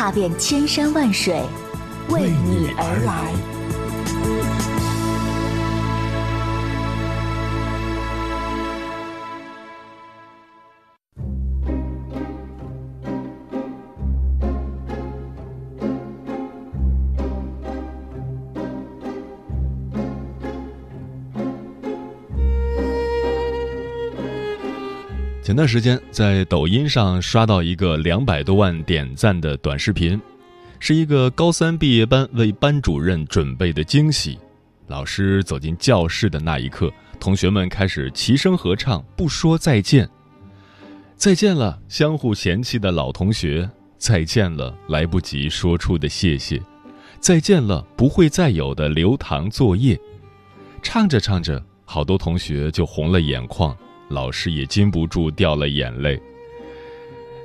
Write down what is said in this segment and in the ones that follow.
踏遍千山万水，为你而来。前段时间在抖音上刷到一个两百多万点赞的短视频，是一个高三毕业班为班主任准备的惊喜。老师走进教室的那一刻，同学们开始齐声合唱，不说再见。再见了，相互嫌弃的老同学；再见了，来不及说出的谢谢；再见了，不会再有的留堂作业。唱着唱着，好多同学就红了眼眶。老师也禁不住掉了眼泪。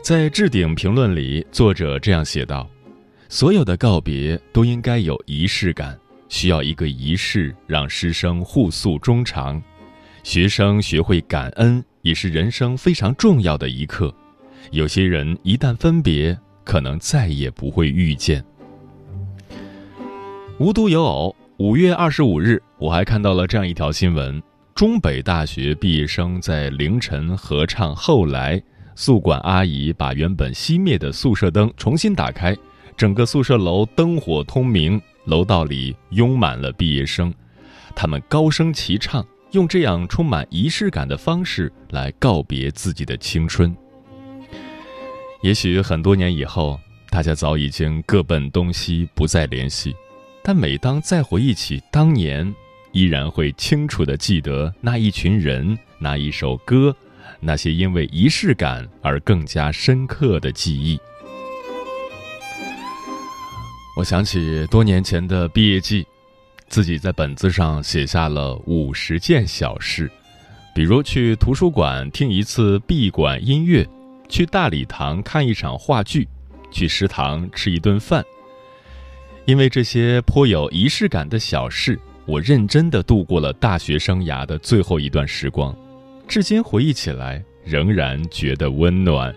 在置顶评论里，作者这样写道：“所有的告别都应该有仪式感，需要一个仪式让师生互诉衷肠。学生学会感恩，也是人生非常重要的一课。有些人一旦分别，可能再也不会遇见。”无独有偶，五月二十五日，我还看到了这样一条新闻。中北大学毕业生在凌晨合唱《后来》，宿管阿姨把原本熄灭的宿舍灯重新打开，整个宿舍楼灯火通明，楼道里拥满了毕业生，他们高声齐唱，用这样充满仪式感的方式来告别自己的青春。也许很多年以后，大家早已经各奔东西，不再联系，但每当再回忆起当年，依然会清楚地记得那一群人、那一首歌、那些因为仪式感而更加深刻的记忆。我想起多年前的毕业季，自己在本子上写下了五十件小事，比如去图书馆听一次闭馆音乐，去大礼堂看一场话剧，去食堂吃一顿饭。因为这些颇有仪式感的小事。我认真的度过了大学生涯的最后一段时光，至今回忆起来仍然觉得温暖。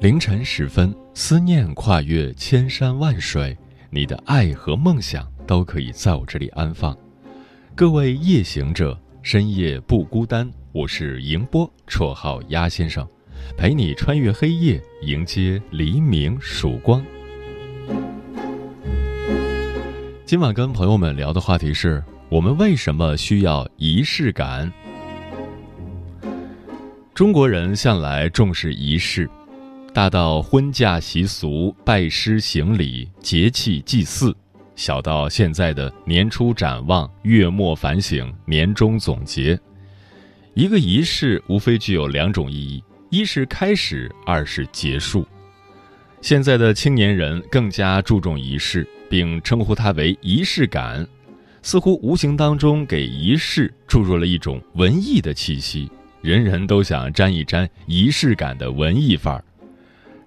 凌晨时分，思念跨越千山万水，你的爱和梦想都可以在我这里安放。各位夜行者，深夜不孤单，我是迎波，绰号鸭先生。陪你穿越黑夜，迎接黎明曙光。今晚跟朋友们聊的话题是：我们为什么需要仪式感？中国人向来重视仪式，大到婚嫁习俗、拜师行礼、节气祭祀，小到现在的年初展望、月末反省、年终总结，一个仪式无非具有两种意义。一是开始，二是结束。现在的青年人更加注重仪式，并称呼它为仪式感，似乎无形当中给仪式注入了一种文艺的气息。人人都想沾一沾仪式感的文艺范儿。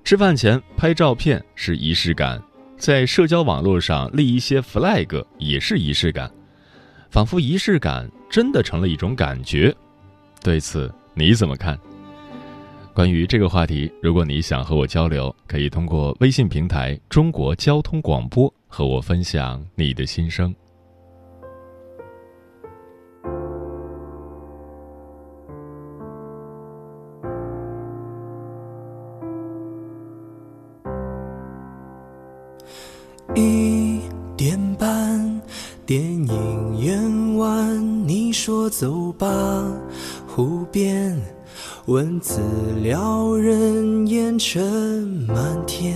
吃饭前拍照片是仪式感，在社交网络上立一些 flag 也是仪式感，仿佛仪式感真的成了一种感觉。对此你怎么看？关于这个话题，如果你想和我交流，可以通过微信平台“中国交通广播”和我分享你的心声。一点半，电影院完，你说走吧，湖边。文字撩人，烟尘满天。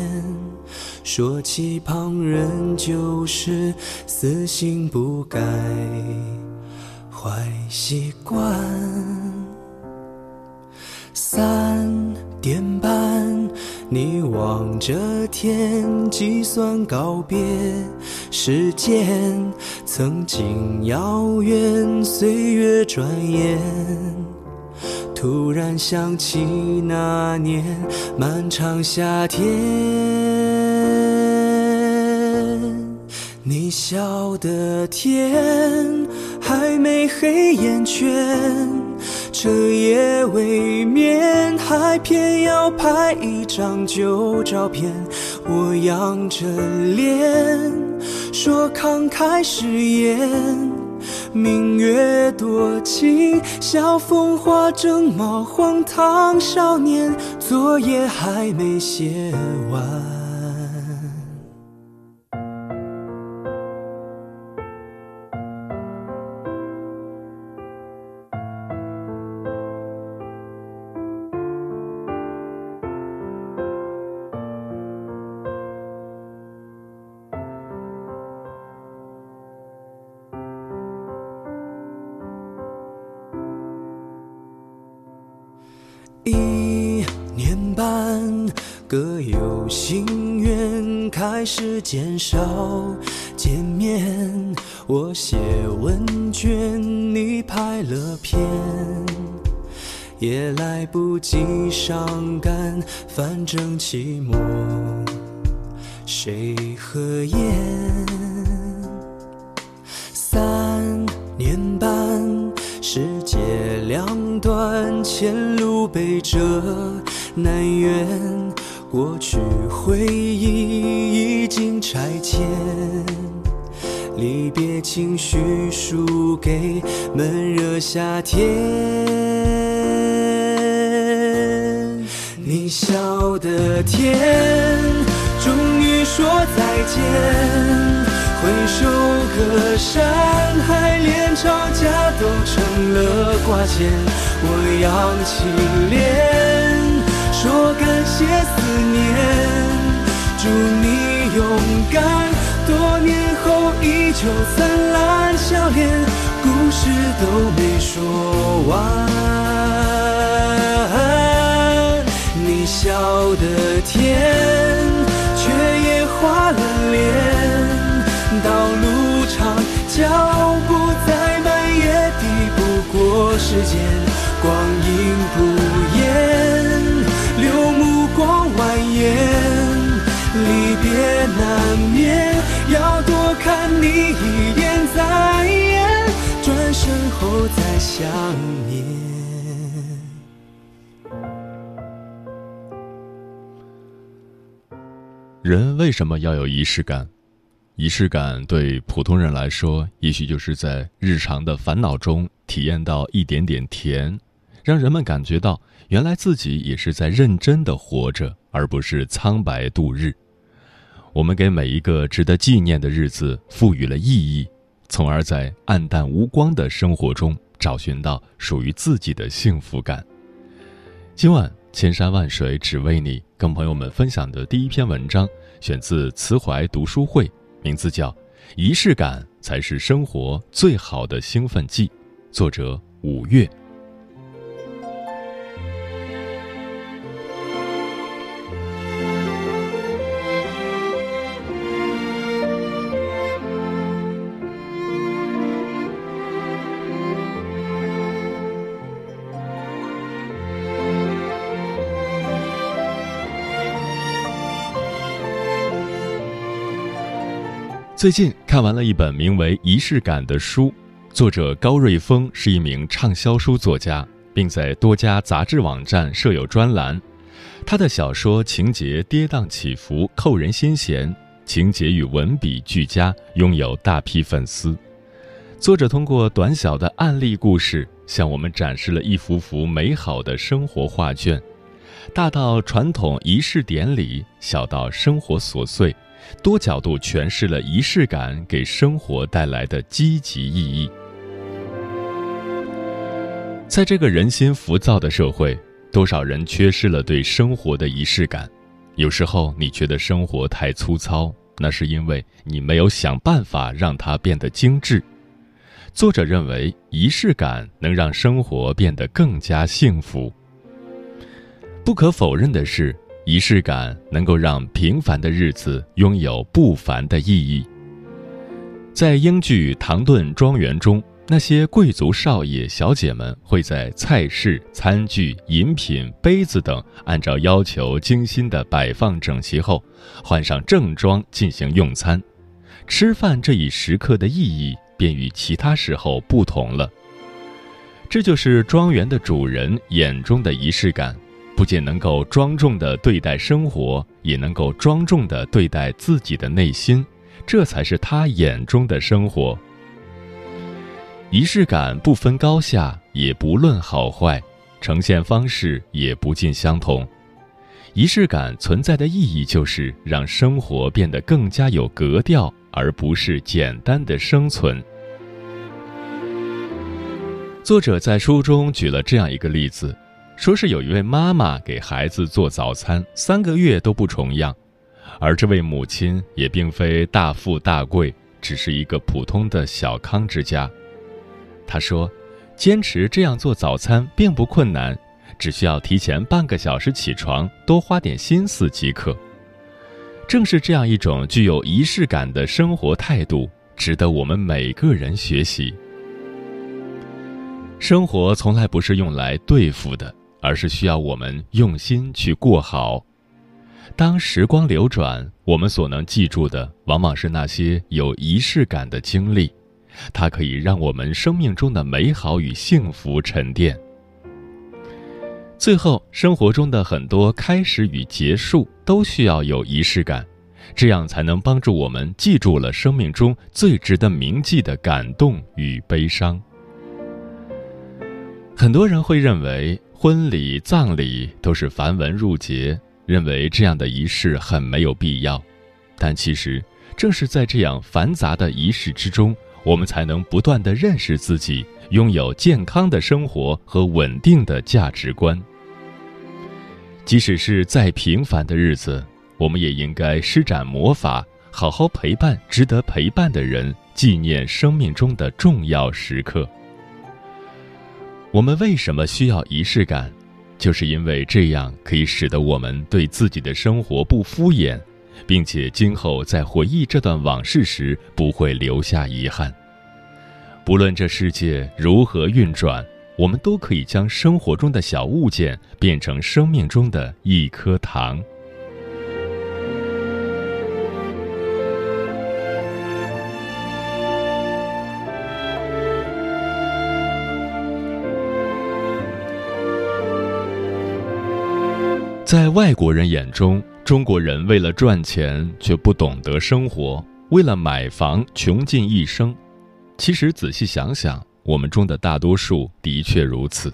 说起旁人，就是死性不改。坏习惯三点半，你望着天，计算告别时间。曾经遥远，岁月转眼。突然想起那年漫长夏天。你笑的甜还没黑眼圈。彻夜未眠，还偏要拍一张旧照片。我仰着脸，说慷慨誓言。明月多情，笑风华正茂，荒唐少年，作业还没写完。时间少见面。我写问卷，你拍了片，也来不及伤感，反正期末谁合眼？三年半，世界两端，前路北辙南辕，过去回忆已经拆迁，离别情绪输给闷热夏天。你笑的甜，终于说再见。回首隔山海，连吵架都成了挂牵。我扬起脸，感谢思念，祝你勇敢。多年后依旧灿烂笑脸，故事都没说完。你笑的甜，却也花了脸。道路长，脚步再慢也抵不过时间。光阴不你一眼再，转身后再想念。人为什么要有仪式感？仪式感对普通人来说，也许就是在日常的烦恼中体验到一点点甜，让人们感觉到原来自己也是在认真的活着，而不是苍白度日。我们给每一个值得纪念的日子赋予了意义，从而在暗淡无光的生活中找寻到属于自己的幸福感。今晚千山万水只为你，跟朋友们分享的第一篇文章，选自慈怀读书会。名字叫《仪式感才是生活最好的兴奋剂》，作者五月。最近看完了一本名为《仪式感》的书，作者高瑞峰是一名畅销书作家，并在多家杂志网站设有专栏。他的小说情节跌宕起伏，扣人心弦，情节与文笔俱佳，拥有大批粉丝。作者通过短小的案例故事，向我们展示了一幅幅美好的生活画卷，大到传统仪式典礼，小到生活琐碎。多角度诠释了仪式感给生活带来的积极意义。在这个人心浮躁的社会，多少人缺失了对生活的仪式感？有时候你觉得生活太粗糙，那是因为你没有想办法让它变得精致。作者认为，仪式感能让生活变得更加幸福。不可否认的是，仪式感能够让平凡的日子拥有不凡的意义。在英剧《唐顿庄园》中，那些贵族少爷小姐们会在菜式、餐具、饮品、杯子等按照要求精心的摆放整齐后，换上正装进行用餐。吃饭这一时刻的意义便与其他时候不同了。这就是庄园的主人眼中的仪式感，不仅能够庄重地对待生活，也能够庄重地对待自己的内心。这才是他眼中的生活。仪式感不分高下，也不论好坏，呈现方式也不尽相同。仪式感存在的意义，就是让生活变得更加有格调，而不是简单的生存。作者在书中举了这样一个例子，说是有一位妈妈给孩子做早餐，三个月都不重样。而这位母亲也并非大富大贵，只是一个普通的小康之家。她说：“坚持这样做早餐并不困难，只需要提前半个小时起床，多花点心思即可。”正是这样一种具有仪式感的生活态度，值得我们每个人学习。生活从来不是用来对付的，而是需要我们用心去过好。当时光流转，我们所能记住的，往往是那些有仪式感的经历，它可以让我们生命中的美好与幸福沉淀。最后，生活中的很多开始与结束都需要有仪式感，这样才能帮助我们记住了生命中最值得铭记的感动与悲伤。很多人会认为，婚礼、葬礼都是繁文缛节。认为这样的仪式很没有必要，但其实正是在这样繁杂的仪式之中，我们才能不断的认识自己，拥有健康的生活和稳定的价值观。即使是再平凡的日子，我们也应该施展魔法，好好陪伴值得陪伴的人，纪念生命中的重要时刻。我们为什么需要仪式感？就是因为这样可以使得我们对自己的生活不敷衍，并且今后在回忆这段往事时不会留下遗憾。不论这世界如何运转，我们都可以将生活中的小物件变成生命中的一颗糖。在外国人眼中，中国人为了赚钱却不懂得生活，为了买房穷尽一生。其实仔细想想，我们中的大多数的确如此。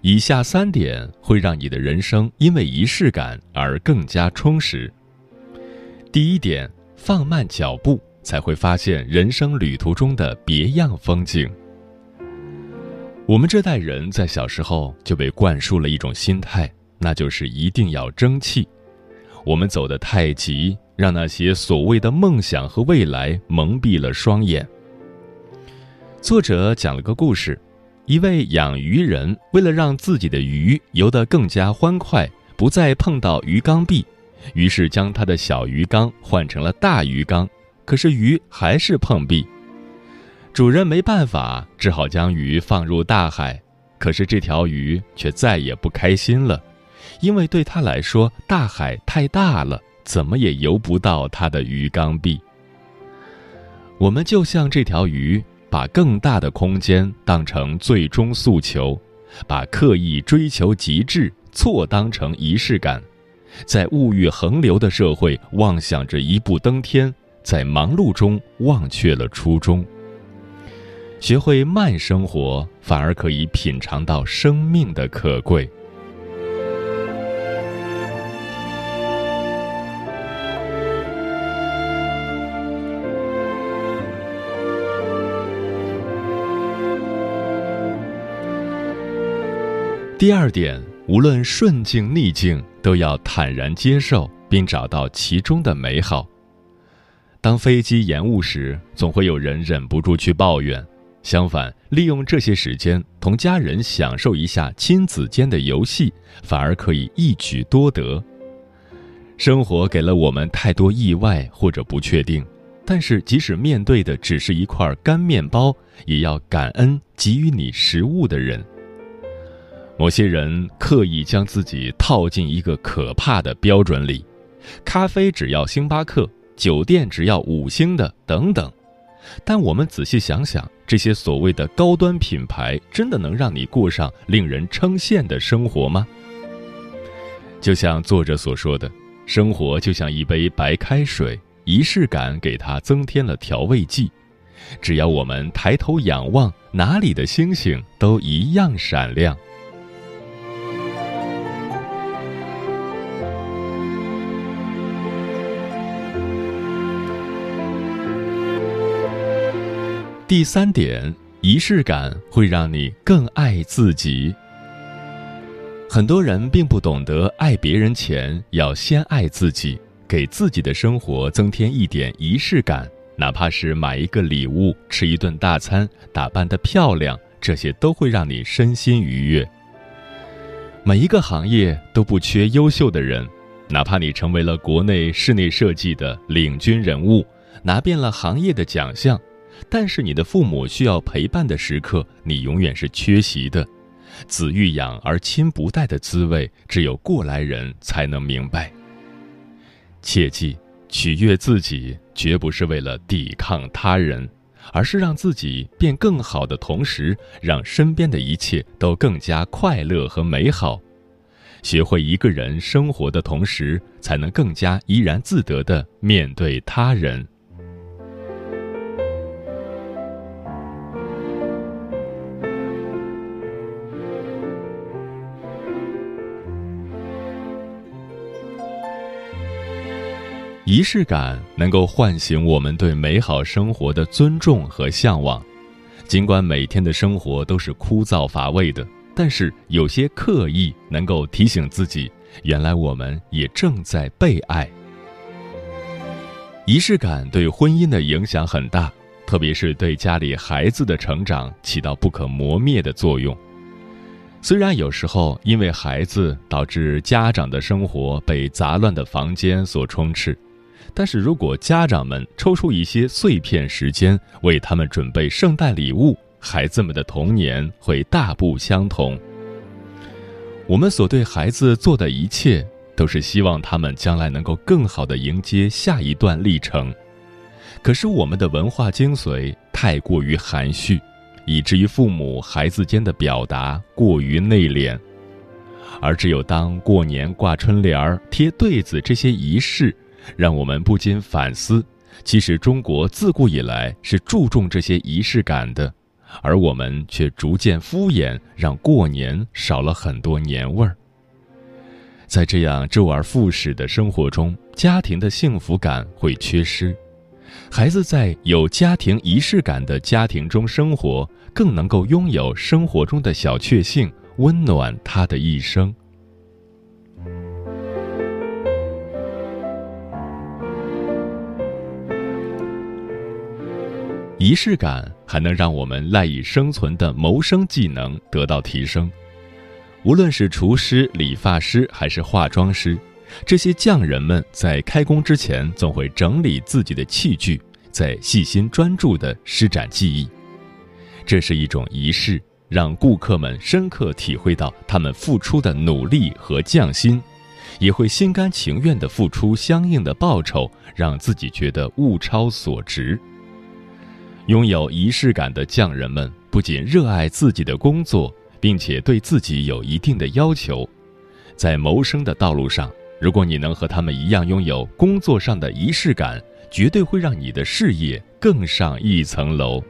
以下三点会让你的人生因为仪式感而更加充实。第一点，放慢脚步，才会发现人生旅途中的别样风景。我们这代人在小时候就被灌输了一种心态。那就是一定要争气，我们走得太急，让那些所谓的梦想和未来蒙蔽了双眼。作者讲了个故事，一位养鱼人为了让自己的鱼游得更加欢快，不再碰到鱼缸壁，于是将他的小鱼缸换成了大鱼缸，可是鱼还是碰壁。主人没办法，只好将鱼放入大海，可是这条鱼却再也不开心了。因为对他来说，大海太大了，怎么也游不到他的鱼缸壁。我们就像这条鱼，把更大的空间当成最终诉求，把刻意追求极致错当成仪式感，在物欲横流的社会妄想着一步登天，在忙碌中忘却了初衷。学会慢生活，反而可以品尝到生命的可贵。第二点，无论顺境逆境，都要坦然接受，并找到其中的美好。当飞机延误时，总会有人忍不住去抱怨；相反，利用这些时间同家人享受一下亲子间的游戏，反而可以一举多得。生活给了我们太多意外或者不确定，但是即使面对的只是一块干面包，也要感恩给予你食物的人。某些人刻意将自己套进一个可怕的标准里，咖啡只要星巴克，酒店只要五星的，等等。但我们仔细想想，这些所谓的高端品牌，真的能让你过上令人称羡的生活吗？就像作者所说的，生活就像一杯白开水，仪式感给它增添了调味剂。只要我们抬头仰望，哪里的星星都一样闪亮。第三点，仪式感会让你更爱自己。很多人并不懂得爱别人前要先爱自己，给自己的生活增添一点仪式感，哪怕是买一个礼物、吃一顿大餐、打扮的漂亮，这些都会让你身心愉悦。每一个行业都不缺优秀的人，哪怕你成为了国内室内设计的领军人物，拿遍了行业的奖项。但是你的父母需要陪伴的时刻，你永远是缺席的。子欲养而亲不待的滋味，只有过来人才能明白。切记，取悦自己绝不是为了抵抗他人，而是让自己变更好的同时，让身边的一切都更加快乐和美好。学会一个人生活的同时，才能更加怡然自得的面对他人。仪式感能够唤醒我们对美好生活的尊重和向往，尽管每天的生活都是枯燥乏味的，但是有些刻意能够提醒自己，原来我们也正在被爱。仪式感对婚姻的影响很大，特别是对家里孩子的成长起到不可磨灭的作用。虽然有时候因为孩子导致家长的生活被杂乱的房间所充斥。但是如果家长们抽出一些碎片时间为他们准备圣诞礼物，孩子们的童年会大不相同。我们所对孩子做的一切，都是希望他们将来能够更好的迎接下一段历程。可是我们的文化精髓太过于含蓄，以至于父母孩子间的表达过于内敛，而只有当过年挂春联儿、贴对子这些仪式。让我们不禁反思，其实中国自古以来是注重这些仪式感的，而我们却逐渐敷衍，让过年少了很多年味儿。在这样周而复始的生活中，家庭的幸福感会缺失。孩子在有家庭仪式感的家庭中生活，更能够拥有生活中的小确幸，温暖他的一生。仪式感还能让我们赖以生存的谋生技能得到提升。无论是厨师、理发师还是化妆师，这些匠人们在开工之前总会整理自己的器具，在细心专注地施展技艺。这是一种仪式，让顾客们深刻体会到他们付出的努力和匠心，也会心甘情愿地付出相应的报酬，让自己觉得物超所值。拥有仪式感的匠人们不仅热爱自己的工作，并且对自己有一定的要求。在谋生的道路上，如果你能和他们一样拥有工作上的仪式感，绝对会让你的事业更上一层楼。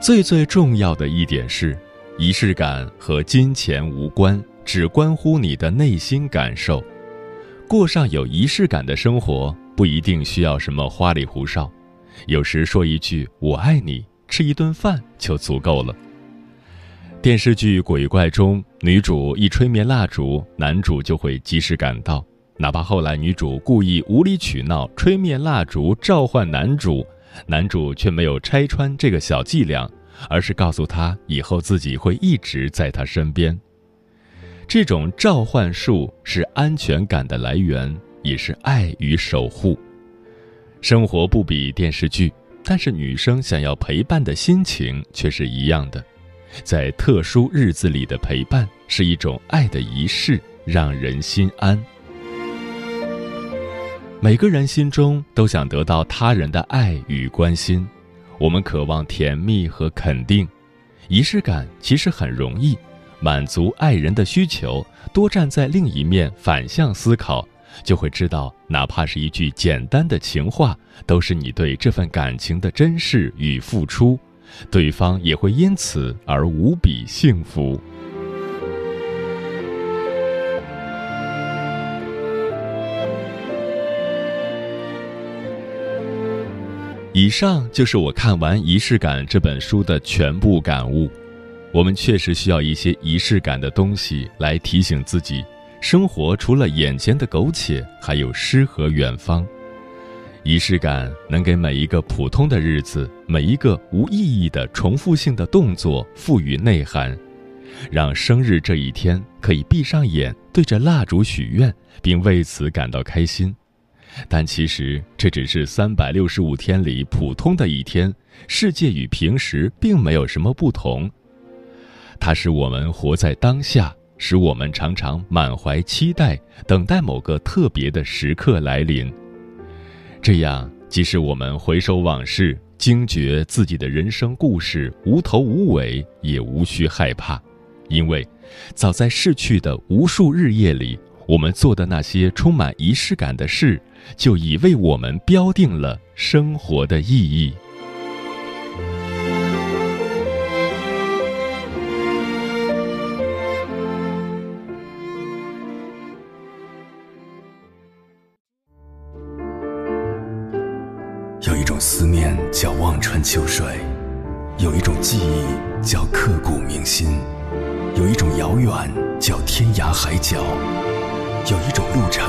最最重要的一点是。仪式感和金钱无关，只关乎你的内心感受。过上有仪式感的生活，不一定需要什么花里胡哨，有时说一句“我爱你”，吃一顿饭就足够了。电视剧《鬼怪》中，女主一吹灭蜡烛，男主就会及时赶到。哪怕后来女主故意无理取闹，吹灭蜡烛召唤男主，男主却没有拆穿这个小伎俩，而是告诉他以后自己会一直在他身边。这种召唤术是安全感的来源，也是爱与守护。生活不比电视剧，但是女生想要陪伴的心情却是一样的。在特殊日子里的陪伴，是一种爱的仪式，让人心安。每个人心中都想得到他人的爱与关心，我们渴望甜蜜和肯定。仪式感其实很容易满足爱人的需求，多站在另一面反向思考，就会知道，哪怕是一句简单的情话，都是你对这份感情的珍视与付出，对方也会因此而无比幸福。以上就是我看完《仪式感》这本书的全部感悟。我们确实需要一些仪式感的东西来提醒自己，生活除了眼前的苟且，还有诗和远方。仪式感能给每一个普通的日子、每一个无意义的重复性的动作赋予内涵，让生日这一天可以闭上眼，对着蜡烛许愿，并为此感到开心。但其实这只是三百六十五天里普通的一天，世界与平时并没有什么不同。它使我们活在当下，使我们常常满怀期待，等待某个特别的时刻来临。这样，即使我们回首往事，惊觉自己的人生故事无头无尾，也无需害怕，因为早在逝去的无数日夜里，我们做的那些充满仪式感的事。就已为我们标定了生活的意义。有一种思念叫望穿秋水，有一种记忆叫刻骨铭心，有一种遥远叫天涯海角，有一种路程。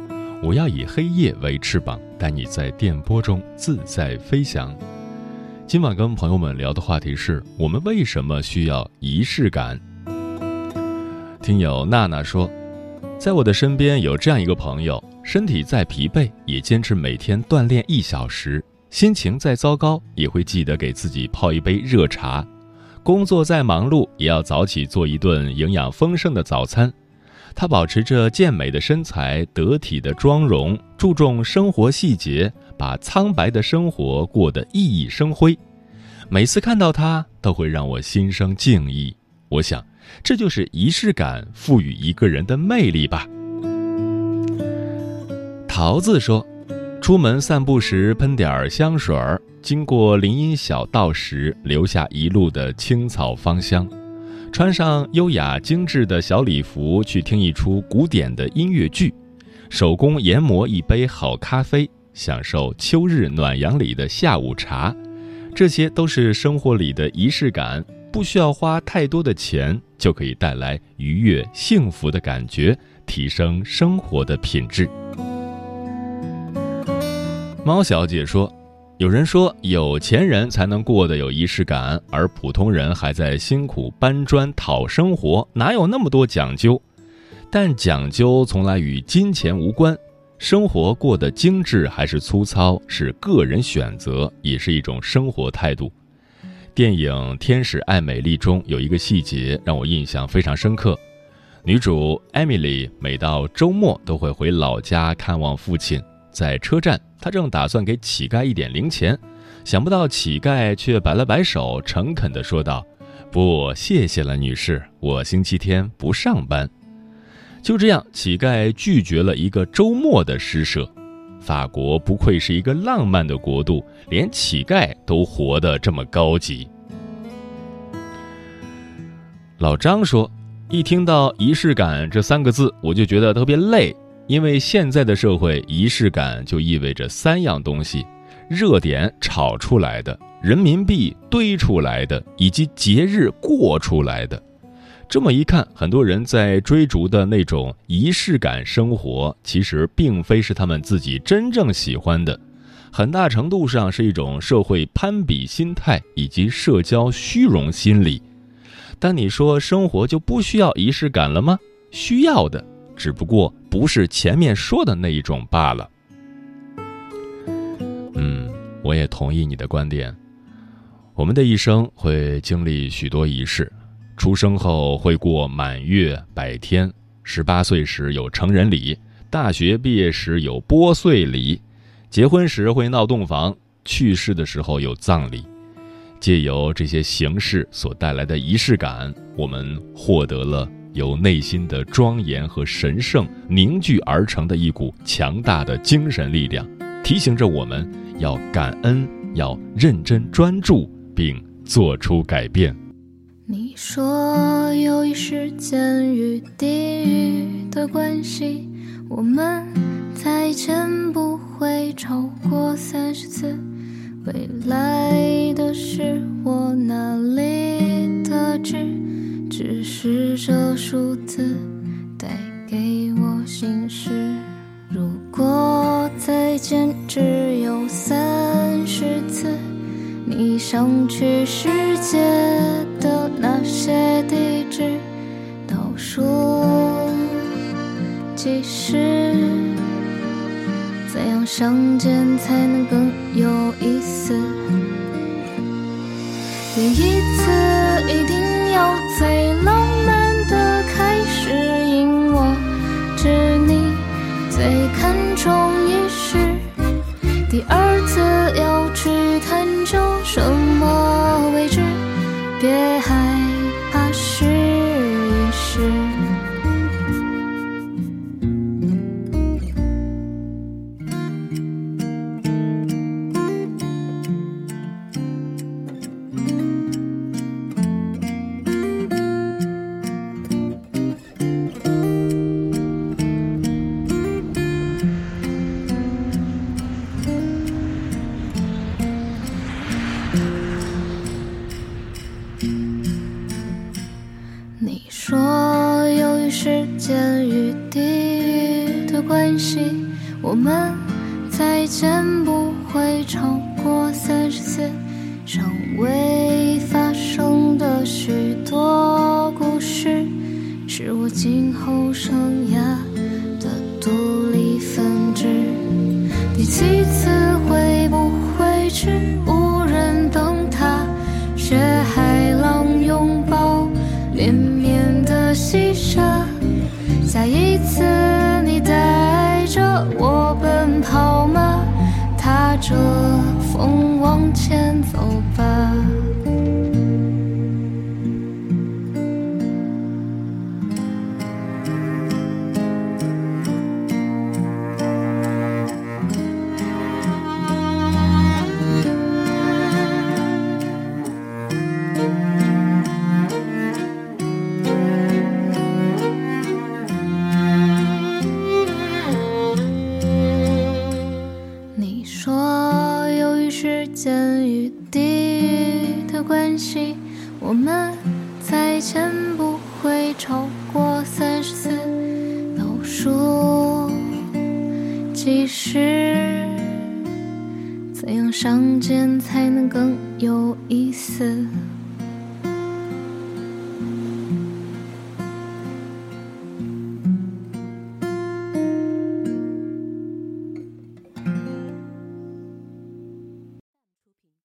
我要以黑夜为翅膀，带你在电波中自在飞翔。今晚跟朋友们聊的话题是我们为什么需要仪式感。听友娜娜说，在我的身边有这样一个朋友，身体再疲惫也坚持每天锻炼一小时，心情再糟糕也会记得给自己泡一杯热茶，工作再忙碌也要早起做一顿营养丰盛的早餐。她保持着健美的身材、得体的妆容，注重生活细节，把苍白的生活过得熠熠生辉。每次看到她，都会让我心生敬意。我想，这就是仪式感赋予一个人的魅力吧。桃子说：“出门散步时喷点香水儿，经过林荫小道时，留下一路的青草芳香。”穿上优雅精致的小礼服，去听一出古典的音乐剧，手工研磨一杯好咖啡，享受秋日暖阳里的下午茶，这些都是生活里的仪式感，不需要花太多的钱，就可以带来愉悦幸福的感觉，提升生活的品质。猫小姐说。有人说，有钱人才能过得有仪式感，而普通人还在辛苦搬砖讨生活，哪有那么多讲究？但讲究从来与金钱无关，生活过得精致还是粗糙是个人选择，也是一种生活态度。电影《天使爱美丽》中有一个细节让我印象非常深刻，女主艾米丽每到周末都会回老家看望父亲。在车站，他正打算给乞丐一点零钱，想不到乞丐却摆了摆手，诚恳地说道：“不，谢谢了，女士，我星期天不上班。就这样，乞丐拒绝了一个周末的施舍。法国不愧是一个浪漫的国度，连乞丐都活得这么高级。老张说：“一听到仪式感这三个字，我就觉得特别累，因为现在的社会，仪式感就意味着三样东西：热点炒出来的。”人民币堆出来的，以及节日过出来的，这么一看，很多人在追逐的那种仪式感生活，其实并非是他们自己真正喜欢的，很大程度上是一种社会攀比心态以及社交虚荣心理。但你说生活就不需要仪式感了吗？需要的，只不过不是前面说的那一种罢了。嗯，我也同意你的观点。我们的一生会经历许多仪式，出生后会过满月、百天，十八岁时有成人礼，大学毕业时有拨穗礼，结婚时会闹洞房，去世的时候有葬礼。借由这些形式所带来的仪式感，我们获得了由内心的庄严和神圣凝聚而成的一股强大的精神力量，提醒着我们要感恩，要认真专注。并做出改变。你说，由于时间与地域的关系，我们再见不会超过三十次。未来的事，我哪里得知？只是这数字带给我心事。如果再见只有三十次。你想去世界的那些地址，倒数计时，怎样相见才能更有意思？第一次一定有最浪我们